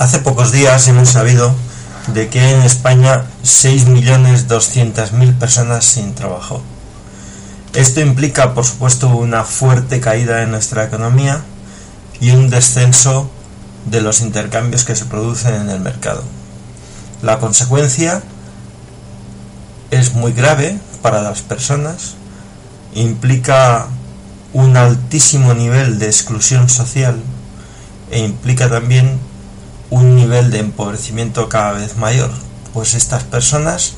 Hace pocos días hemos sabido de que en España 6.200.000 personas sin trabajo. Esto implica, por supuesto, una fuerte caída en nuestra economía y un descenso de los intercambios que se producen en el mercado. La consecuencia es muy grave para las personas, implica un altísimo nivel de exclusión social e implica también un nivel de empobrecimiento cada vez mayor, pues estas personas,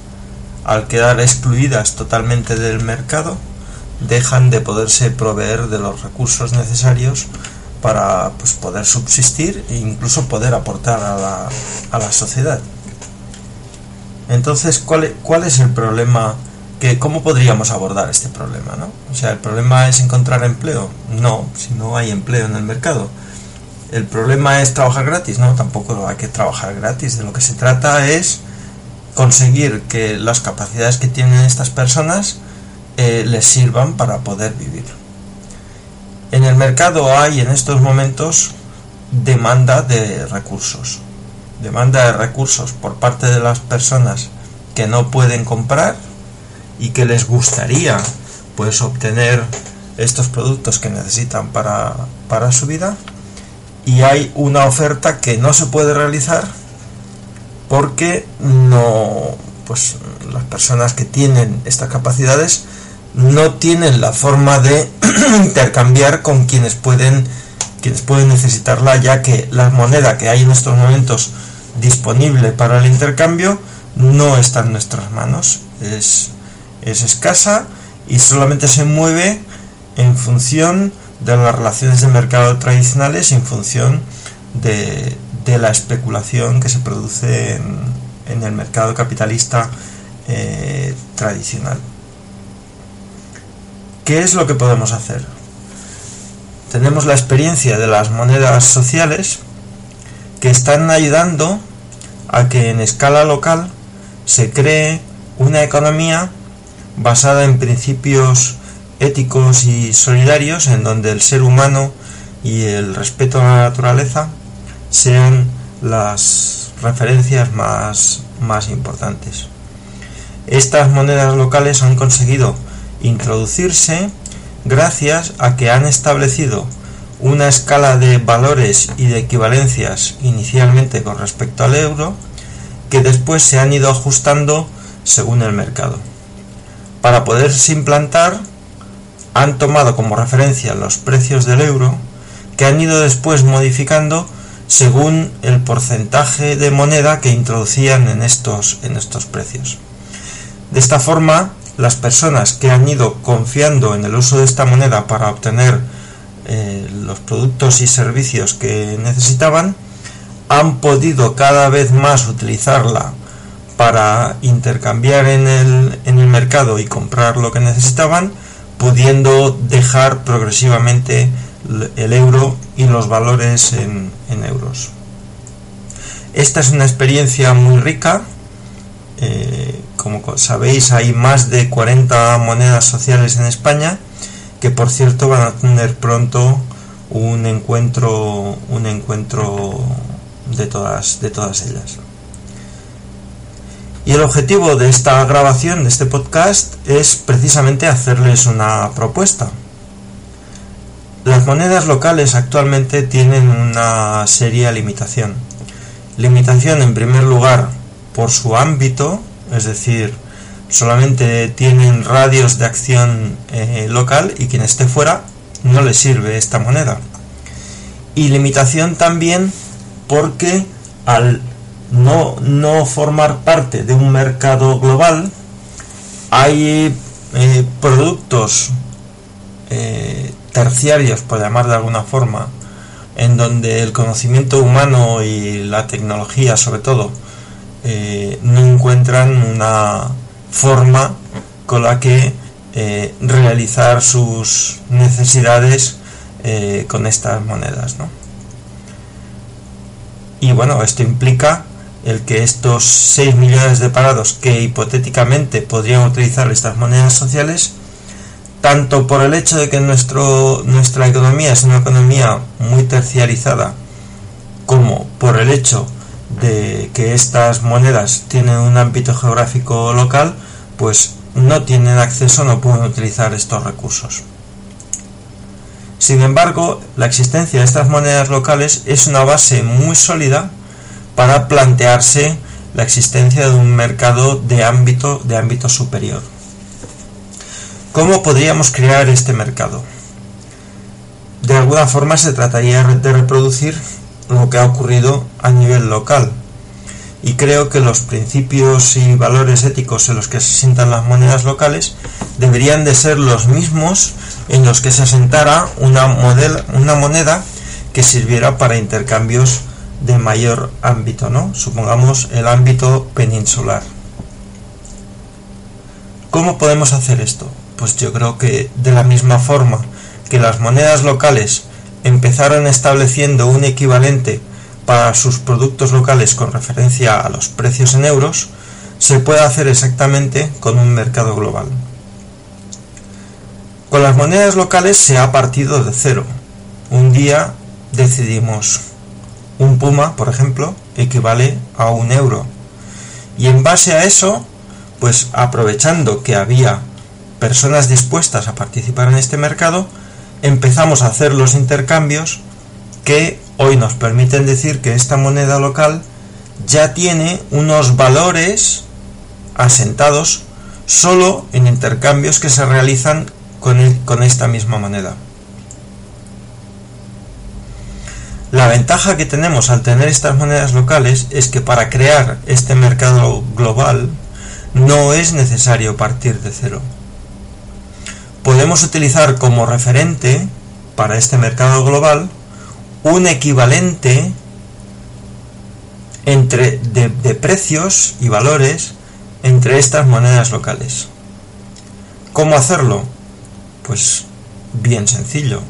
al quedar excluidas totalmente del mercado, dejan de poderse proveer de los recursos necesarios para pues, poder subsistir e incluso poder aportar a la, a la sociedad. Entonces, ¿cuál, e, ¿cuál es el problema? Que, ¿Cómo podríamos abordar este problema? ¿no? O sea, ¿el problema es encontrar empleo? No, si no hay empleo en el mercado. ¿El problema es trabajar gratis? No, tampoco hay que trabajar gratis. De lo que se trata es conseguir que las capacidades que tienen estas personas eh, les sirvan para poder vivir. En el mercado hay en estos momentos demanda de recursos. Demanda de recursos por parte de las personas que no pueden comprar y que les gustaría pues obtener estos productos que necesitan para, para su vida y hay una oferta que no se puede realizar porque no pues las personas que tienen estas capacidades no tienen la forma de intercambiar con quienes pueden quienes pueden necesitarla ya que la moneda que hay en estos momentos disponible para el intercambio no está en nuestras manos. Es, es escasa y solamente se mueve en función de las relaciones de mercado tradicionales en función de, la especulación que se produce en, el mercado capitalista eh, tradicional. ¿Qué es lo que podemos hacer? Tenemos la experiencia de las monedas sociales que están ayudando a que en escala local se cree una economía basada en principios éticos y solidarios en donde el ser humano y el respeto a la naturaleza sean las referencias más, más importantes. Estas monedas locales han conseguido introducirse gracias a que han establecido una escala de valores y de equivalencias inicialmente con respecto al euro que después se han ido ajustando según el mercado. Para poderse implantar han tomado como referencia los precios del euro que han ido después modificando según el porcentaje de moneda que introducían en estos, en estos precios. De esta forma, las personas que han ido confiando en el uso de esta moneda para obtener eh, los productos y servicios que necesitaban, han podido cada vez más utilizarla para intercambiar en el, en el mercado y comprar lo que necesitaban, pudiendo dejar progresivamente el euro y los valores en, euros. Esta es una experiencia muy rica. Eh, como sabéis, hay más de 40 monedas sociales en España que por cierto van a tener pronto un encuentro un encuentro de todas de todas ellas. Y el objetivo de esta grabación, de este podcast, es precisamente hacerles una propuesta. Las monedas locales actualmente tienen una seria limitación. Limitación en primer lugar por su ámbito, es decir, solamente tienen radios de acción eh, local y quien esté fuera no le sirve esta moneda. Y limitación también porque al no, no formar parte de un mercado global hay eh, productos eh, terciarios, por llamar de alguna forma, en donde el conocimiento humano y la tecnología sobre todo eh, no encuentran una forma con la que realizar sus necesidades con estas monedas. Y bueno, esto implica el que estos 6 millones de parados que hipotéticamente podrían utilizar estas monedas sociales, tanto por el hecho de que nuestro, nuestra economía es una economía muy terciarizada, como por el hecho de que estas monedas tienen un ámbito geográfico local, pues no tienen acceso, no pueden utilizar estos recursos. Sin embargo, la existencia de estas monedas locales es una base muy sólida para plantearse la existencia de un mercado de ámbito, de ámbito superior. ¿Cómo podríamos crear este mercado? De alguna forma se trataría de reproducir lo que ha ocurrido a nivel local. Y creo que los principios y valores éticos en los que se asientan las monedas locales deberían de ser los mismos en los que se asentara una, una moneda que sirviera para intercambios de mayor ámbito, ¿no? Supongamos el ámbito peninsular. ¿Cómo podemos hacer esto? Pues yo creo que de la misma forma que las monedas locales empezaron estableciendo un equivalente para sus productos locales con referencia a los precios en euros, se puede hacer exactamente con un mercado global. Con las monedas locales se ha partido de cero. Un día decidimos un puma, por ejemplo, equivale a un euro. Y en base a eso, pues aprovechando que había personas dispuestas a participar en este mercado, empezamos a hacer los intercambios que hoy nos permiten decir que esta moneda local ya tiene unos valores asentados solo en intercambios que se realizan con, con esta misma moneda. La ventaja que tenemos al tener estas monedas locales es que para crear este mercado global no es necesario partir de cero podemos utilizar como referente para este mercado global un equivalente entre de, precios y valores entre estas monedas locales. ¿Cómo hacerlo? Pues bien sencillo.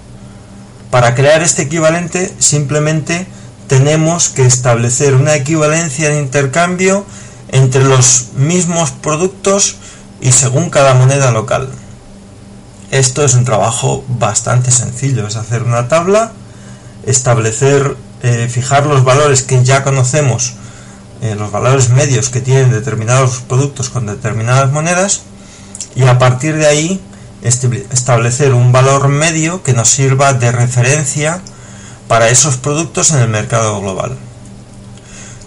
Para crear este equivalente simplemente tenemos que establecer una equivalencia de intercambio entre los mismos productos y según cada moneda local. Esto es un trabajo bastante sencillo, es hacer una tabla, establecer, eh, fijar los valores que ya conocemos, eh, los valores medios que tienen determinados productos con determinadas monedas, y a partir de ahí establecer un valor medio que nos sirva de referencia para esos productos en el mercado global.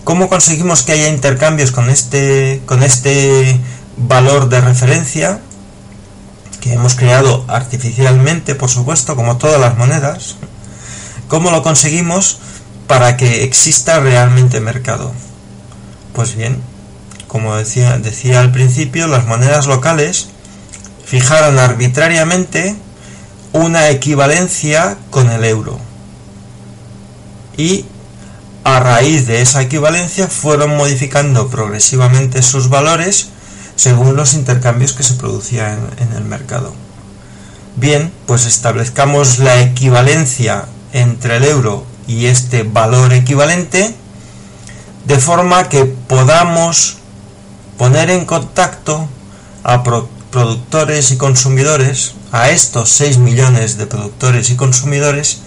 ¿Cómo conseguimos que haya intercambios con este, con este valor de referencia? que hemos creado artificialmente, por supuesto, como todas las monedas, ¿cómo lo conseguimos para que exista realmente mercado? Pues bien, como decía, decía al principio, las monedas locales fijaron arbitrariamente una equivalencia con el euro. Y a raíz de esa equivalencia fueron modificando progresivamente sus valores según los intercambios que se producían en, el mercado. Bien, pues establezcamos la equivalencia entre el euro y este valor equivalente de forma que podamos poner en contacto productores y consumidores, a estos 6 millones de productores y consumidores,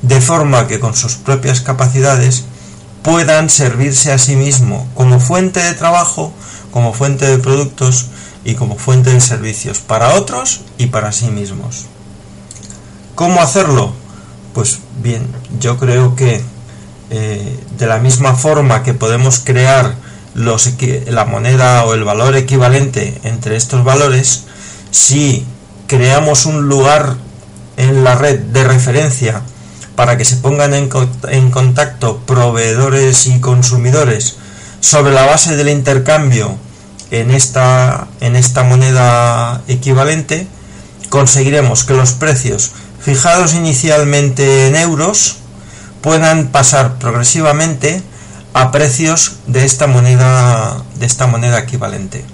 de forma que con sus propias capacidades puedan servirse a sí mismo como fuente de trabajo como fuente de productos y como fuente de servicios para otros y para sí mismos. ¿Cómo hacerlo? Pues bien, yo creo que eh, de la misma forma que podemos crear los, la moneda o el valor equivalente entre estos valores, si creamos un lugar en la red de referencia para que se pongan en, en contacto proveedores y consumidores sobre la base del intercambio en esta, en esta moneda equivalente, conseguiremos que los precios fijados inicialmente en euros puedan pasar progresivamente a precios de esta moneda de esta moneda equivalente.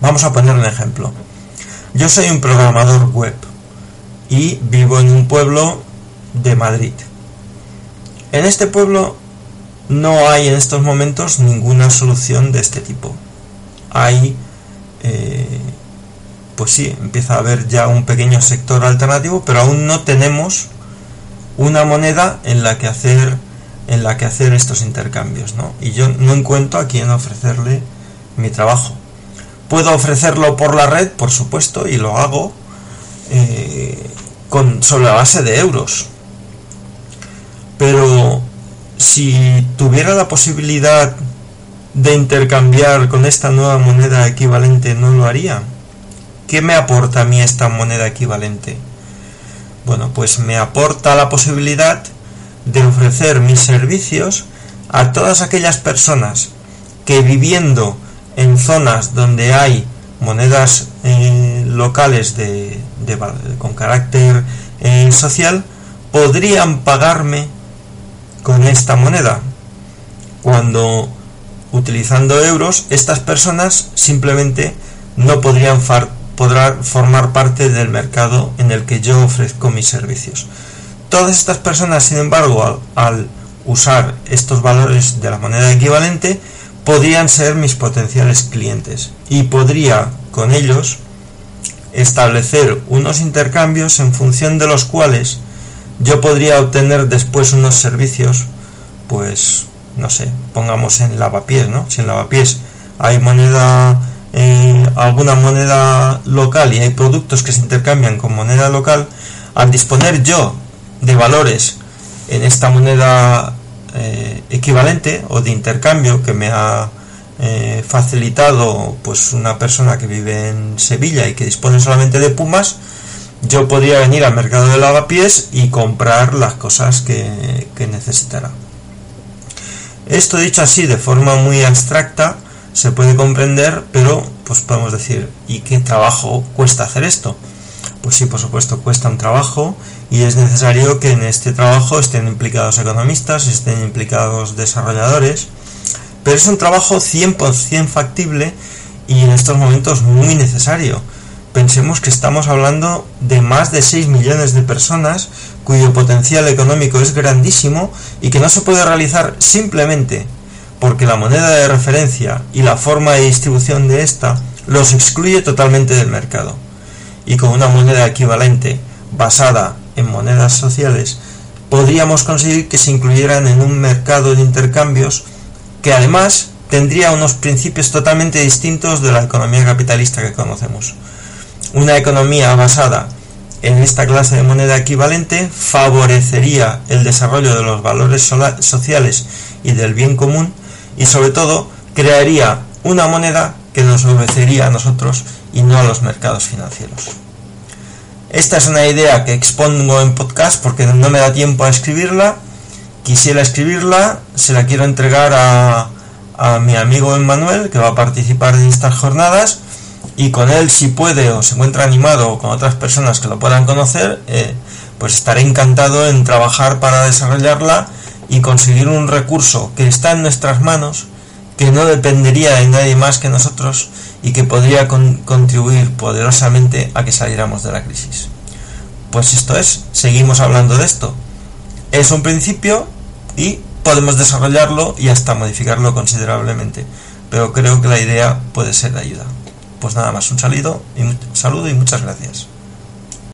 Vamos a poner un ejemplo. Yo soy un programador web y vivo en un pueblo de Madrid. En este pueblo no hay en estos momentos ninguna solución de este tipo. Hay, eh, pues sí, empieza a haber ya un pequeño sector alternativo, pero aún no tenemos una moneda en la que hacer en la que hacer estos intercambios, ¿no? Y yo no encuentro a quién ofrecerle mi trabajo. Puedo ofrecerlo por la red, por supuesto, y lo hago eh, con, sobre la base de euros. Pero si tuviera la posibilidad de intercambiar con esta nueva moneda equivalente, no lo haría. ¿Qué me aporta a mí esta moneda equivalente? Bueno, pues me aporta la posibilidad de ofrecer mis servicios a todas aquellas personas que viviendo en zonas donde hay monedas eh, locales de, con carácter eh, social podrían pagarme con esta moneda cuando utilizando euros estas personas simplemente no podrían formar parte del mercado en el que yo ofrezco mis servicios Todas estas personas, sin embargo, al, usar estos valores de la moneda equivalente, podrían ser mis potenciales clientes y podría con ellos establecer unos intercambios en función de los cuales yo podría obtener después unos servicios, pues no sé, pongamos en lavapiés, ¿no? Si en lavapiés hay moneda, eh, alguna moneda local y hay productos que se intercambian con moneda local, al disponer yo de valores en esta moneda eh, equivalente o de intercambio que me ha eh, facilitado pues una persona que vive en Sevilla y que dispone solamente de pumas yo podría venir al mercado de lavapiés y comprar las cosas que, que necesitará esto dicho así de forma muy abstracta se puede comprender pero pues podemos decir ¿y qué trabajo cuesta hacer esto? Pues sí por supuesto cuesta un trabajo y es necesario que en este trabajo estén implicados economistas, estén implicados desarrolladores, pero es un trabajo 100% factible y en estos momentos muy necesario. Pensemos que estamos hablando de más de 6 millones de personas cuyo potencial económico es grandísimo y que no se puede realizar simplemente porque la moneda de referencia y la forma de distribución de esta los excluye totalmente del mercado. Y con una moneda equivalente basada en monedas sociales, podríamos conseguir que se incluyeran en un mercado de intercambios que además tendría unos principios totalmente distintos de la economía capitalista que conocemos. Una economía basada en esta clase de moneda equivalente favorecería el desarrollo de los valores sociales y del bien común y sobre todo crearía una moneda que nos obedecería a nosotros y no a los mercados financieros. Esta es una idea que expongo en podcast porque no me da tiempo a escribirla. Quisiera escribirla, se la quiero entregar a, mi amigo Emmanuel, que va a participar en estas jornadas, y con él, si puede o se encuentra animado o con otras personas que lo puedan conocer, eh, pues estaré encantado en trabajar para desarrollarla y conseguir un recurso que está en nuestras manos, que no dependería de nadie más que nosotros y que podría contribuir poderosamente a que saliéramos de la crisis. Pues esto es, seguimos hablando de esto. Es un principio y podemos desarrollarlo y hasta modificarlo considerablemente, pero creo que la idea puede ser de ayuda. Pues nada más, un saludo y, un saludo y muchas gracias.